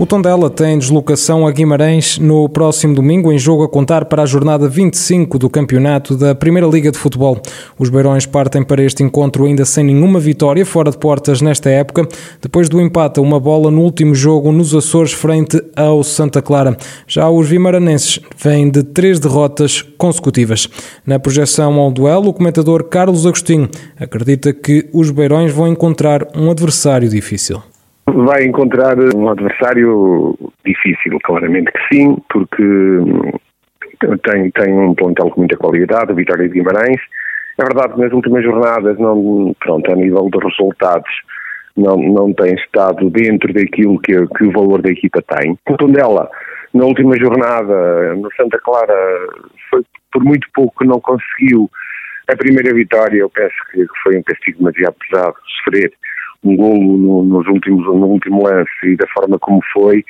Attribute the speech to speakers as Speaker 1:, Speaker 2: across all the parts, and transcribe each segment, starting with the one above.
Speaker 1: O Tondela tem deslocação a Guimarães no próximo domingo, em jogo a contar para a jornada 25 do campeonato da Primeira Liga de Futebol. Os Beirões partem para este encontro ainda sem nenhuma vitória fora de portas nesta época, depois do empate a uma bola no último jogo nos Açores frente ao Santa Clara. Já os vimaranenses vêm de três derrotas consecutivas. Na projeção ao duelo, o comentador Carlos Agostinho acredita que os Beirões vão encontrar um adversário difícil.
Speaker 2: Vai encontrar um adversário difícil, claramente que sim, porque hum, tem, tem um plantel com muita qualidade, o Vitória de Guimarães. É verdade que nas últimas jornadas, não, pronto, a nível de resultados, não, não tem estado dentro daquilo que, que o valor da equipa tem. O Tondela, na última jornada, no Santa Clara, foi por muito pouco que não conseguiu a primeira vitória. Eu penso que foi um castigo demasiado pesado sofrer um golo no, nos últimos, no último lance e da forma como foi,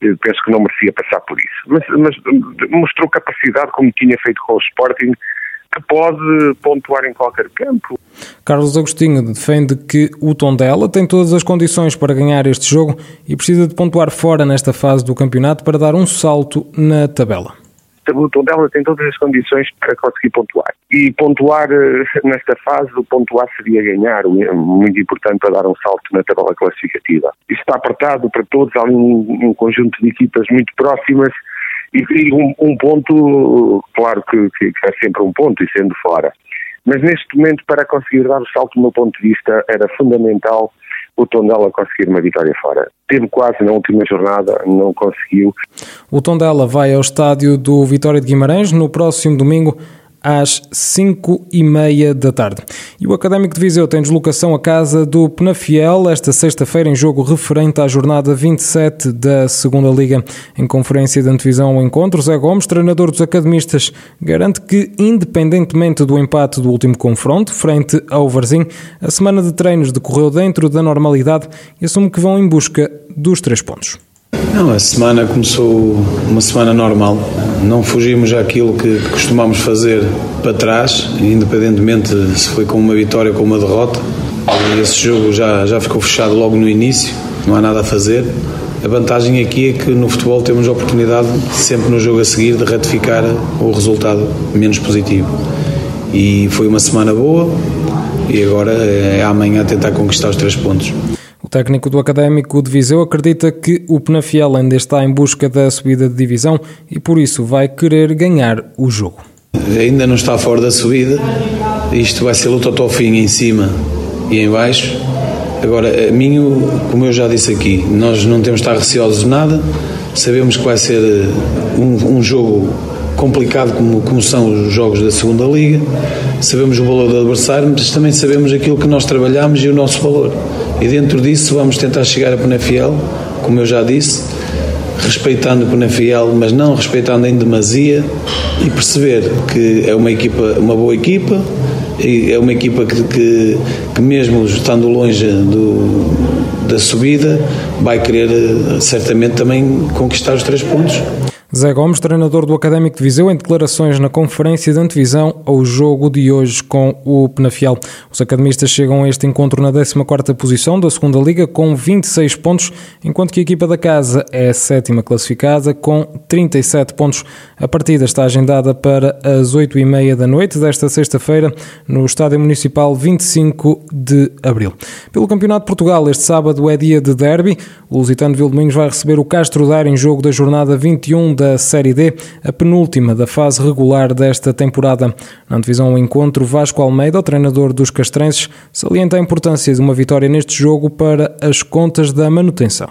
Speaker 2: penso que não merecia passar por isso. Mas, mas, mostrou capacidade, como tinha feito com o Sporting, que pode pontuar em qualquer campo.
Speaker 1: Carlos Agostinho defende que o Tondela tem todas as condições para ganhar este jogo e precisa de pontuar fora nesta fase do campeonato para dar um salto na tabela
Speaker 2: o Tondela tem todas as condições para conseguir pontuar. E pontuar eh, nesta fase, o pontuar seria ganhar, muito importante para dar um salto na tabela classificativa. Isto está apertado para todos, há um, um conjunto de equipas muito próximas e, um, um, ponto, claro que, que, é sempre um ponto e sendo fora. Mas neste momento, para conseguir dar o salto, do meu ponto de vista, era fundamental o Tondela conseguir uma vitória fora. Teve quase na última jornada, não conseguiu.
Speaker 1: O Tondela vai ao estádio do Vitória de Guimarães no próximo domingo às 5 e meia da tarde. E o Académico de Viseu tem deslocação à casa do Penafiel esta sexta-feira em jogo referente à jornada 27 da Segunda Liga. Em conferência de antevisão ao encontro, Zé Gomes, treinador dos academistas, garante que, independentemente do empate do último confronto, frente ao Varzim, a semana de treinos decorreu dentro da normalidade e assume que vão em busca dos três pontos.
Speaker 3: Não, a semana começou uma semana normal. Não fugimos àquilo que costumamos fazer para trás, independentemente se foi com uma vitória ou com uma derrota. Esse jogo já, já ficou fechado logo no início, não há nada a fazer. A vantagem aqui é que no futebol temos a oportunidade, sempre no jogo a seguir, de ratificar o resultado menos positivo. E foi uma semana boa e agora é amanhã tentar conquistar os três pontos
Speaker 1: técnico do Académico de Viseu acredita que o Penafiel ainda está em busca da subida de divisão e por isso vai querer ganhar o jogo.
Speaker 3: Ainda não está fora da subida, isto vai ser luta até ao fim, em cima e em baixo. Agora, a mim, como eu já disse aqui, nós não temos de estar receosos de nada, sabemos que vai ser um, um jogo complicado como, como são os jogos da segunda liga, sabemos o valor do adversário, mas também sabemos aquilo que nós trabalhamos e o nosso valor. E dentro disso vamos tentar chegar a Penafiel, como eu já disse, respeitando Penafiel, mas não respeitando em demasia e perceber que é uma equipa, uma boa equipa, e é uma equipa que, que, que mesmo estando longe do, da subida, vai querer certamente também conquistar os três pontos.
Speaker 1: Zé Gomes, treinador do Académico de Viseu, em declarações na conferência de antevisão ao jogo de hoje com o Penafiel. Os academistas chegam a este encontro na 14ª posição da segunda Liga com 26 pontos, enquanto que a equipa da casa é a sétima classificada com 37 pontos. A partida está agendada para as 8h30 da noite desta sexta-feira no Estádio Municipal 25 de Abril. Pelo Campeonato de Portugal, este sábado é dia de derby. O Lusitano Vildomingos vai receber o Castro Dar em jogo da jornada 21 da da Série D, a penúltima da fase regular desta temporada. Na divisão o encontro, Vasco Almeida, o treinador dos castrenses, salienta a importância de uma vitória neste jogo para as contas da manutenção.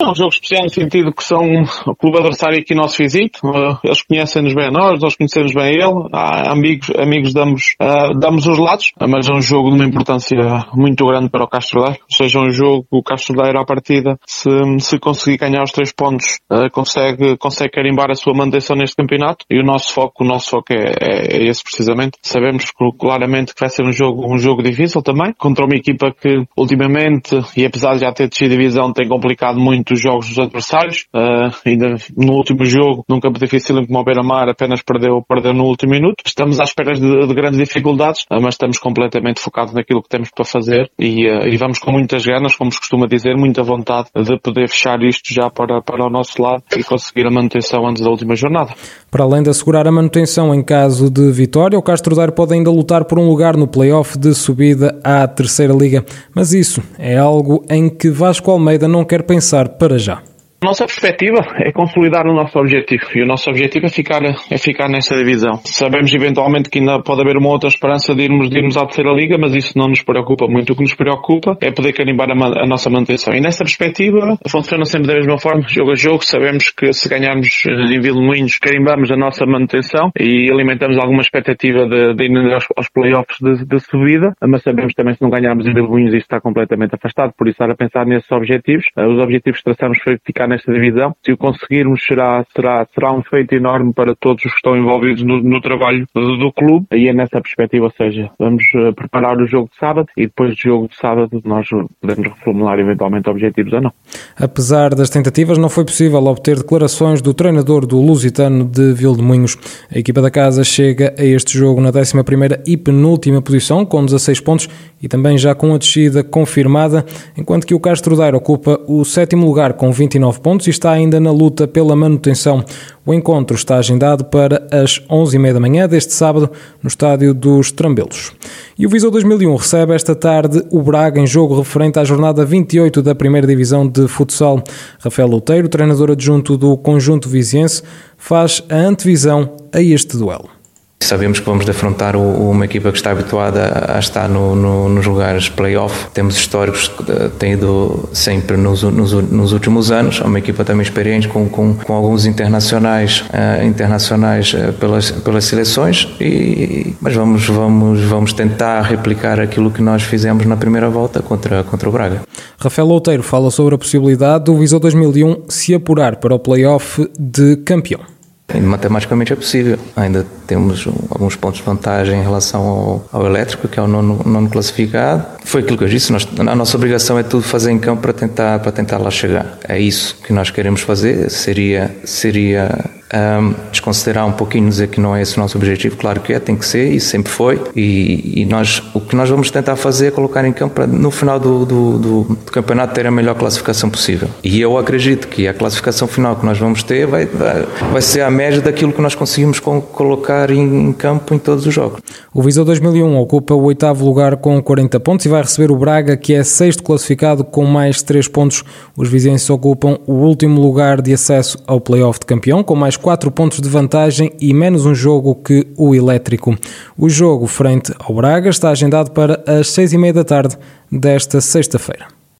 Speaker 4: É um jogo especial no sentido que são o clube adversário aqui nosso visito. Uh, eles conhecem-nos bem a nós, nós conhecemos bem ele. Há amigos, amigos damos, uh, damos os lados, mas é um jogo de uma importância muito grande para o Castro Daire. Ou seja, um jogo, o Castro Daire à partida, se, se conseguir ganhar os três pontos, uh, consegue, consegue carimbar a sua manutenção neste campeonato. E o nosso foco, o nosso foco é, é, é esse precisamente. Sabemos claramente que vai ser um jogo, um jogo difícil também, contra uma equipa que ultimamente, e apesar de já ter descido divisão, tem complicado muito dos jogos dos adversários. Uh, ainda no último jogo, num campo difícil como o Beira-Mar, apenas perdeu, perdeu no último minuto. Estamos à espera de, de grandes dificuldades, uh, mas estamos completamente focados naquilo que temos para fazer e, uh, e, vamos com muitas ganas, como se costuma dizer, muita vontade de poder fechar isto já para, para o nosso lado e conseguir a manutenção antes da última jornada.
Speaker 1: Para além de assegurar a manutenção em caso de vitória, o Castro Daire pode ainda lutar por um lugar no play-off de subida à Terceira Liga. Mas isso é algo em que Vasco Almeida não quer pensar para já.
Speaker 4: Nossa perspectiva é consolidar o nosso objetivo e o nosso objetivo é ficar, é ficar nessa divisão. Sabemos eventualmente que ainda pode haver uma outra esperança de irmos, de irmos à terceira liga, mas isso não nos preocupa muito. O que nos preocupa é poder carimbar a, a nossa manutenção. E nessa perspectiva funciona sempre da mesma forma, jogo a jogo. Sabemos que se ganharmos em Vilmoinhos, carimbamos a nossa manutenção e alimentamos alguma expectativa de, de ir aos, aos playoffs de, de, subida, mas sabemos também se não ganharmos em Vilmoinhos isso está completamente afastado, por isso estar a pensar nesses objetivos. Os objetivos que traçamos foi ficar nesta divisão. Se o conseguirmos, será, será, será um feito enorme para todos os que estão envolvidos no, no trabalho do, do, clube. E é nessa perspectiva, ou seja, vamos uh, preparar o jogo de sábado e depois do jogo de sábado nós podemos reformular eventualmente objetivos ou não.
Speaker 1: Apesar das tentativas, não foi possível obter declarações do treinador do Lusitano de Vildemunhos. A equipa da casa chega a este jogo na 11ª e penúltima posição, com 16 pontos e também já com a descida confirmada, enquanto que o Castro Daire ocupa o sétimo lugar com 29 pontos e está ainda na luta pela manutenção. O encontro está agendado para as 11h30 da manhã deste sábado no estádio dos Trambelos. E o Viseu 2001 recebe esta tarde o Braga em jogo referente à jornada 28 da primeira divisão de futsal. Rafael Louteiro, treinador adjunto do conjunto viziense, faz a antevisão a este duelo.
Speaker 5: Sabemos que vamos defrontar uma equipa que está habituada a estar no, no, nos lugares playoff. Temos históricos que têm ido sempre nos, nos, nos, últimos anos. É uma equipa também experiente com, com, com alguns internacionais, uh, internacionais uh, pelas, pelas seleções. E, mas vamos, vamos, vamos tentar replicar aquilo que nós fizemos na primeira volta contra, contra o Braga.
Speaker 1: Rafael Louteiro fala sobre a possibilidade do Viseu 2001 se apurar para o playoff de campeão.
Speaker 5: Matematicamente é possível. Ainda temos alguns pontos de vantagem em relação ao, ao elétrico, que é o nono, nono, classificado. Foi aquilo que eu disse, nós, a nossa obrigação é tudo fazer em campo para tentar, para tentar lá chegar. É isso que nós queremos fazer. Seria, seria um, desconsiderar um pouquinho, dizer que não é esse o nosso objetivo, claro que é, tem que ser e sempre foi. E, e nós, o que nós vamos tentar fazer é colocar em campo para no final do, do, do, do, campeonato ter a melhor classificação possível. E eu acredito que a classificação final que nós vamos ter vai, vai ser a média daquilo que nós conseguimos colocar em, em campo em todos os jogos.
Speaker 1: O Viseu 2001 ocupa o oitavo lugar com 40 pontos e vai receber o Braga, que é sexto classificado com mais 3 pontos. Os vizinhos ocupam o último lugar de acesso ao playoff de campeão, com mais 4 pontos de vantagem e menos um jogo que o Elétrico. O jogo frente ao Braga está agendado para as 6 e meia da tarde desta sexta-feira.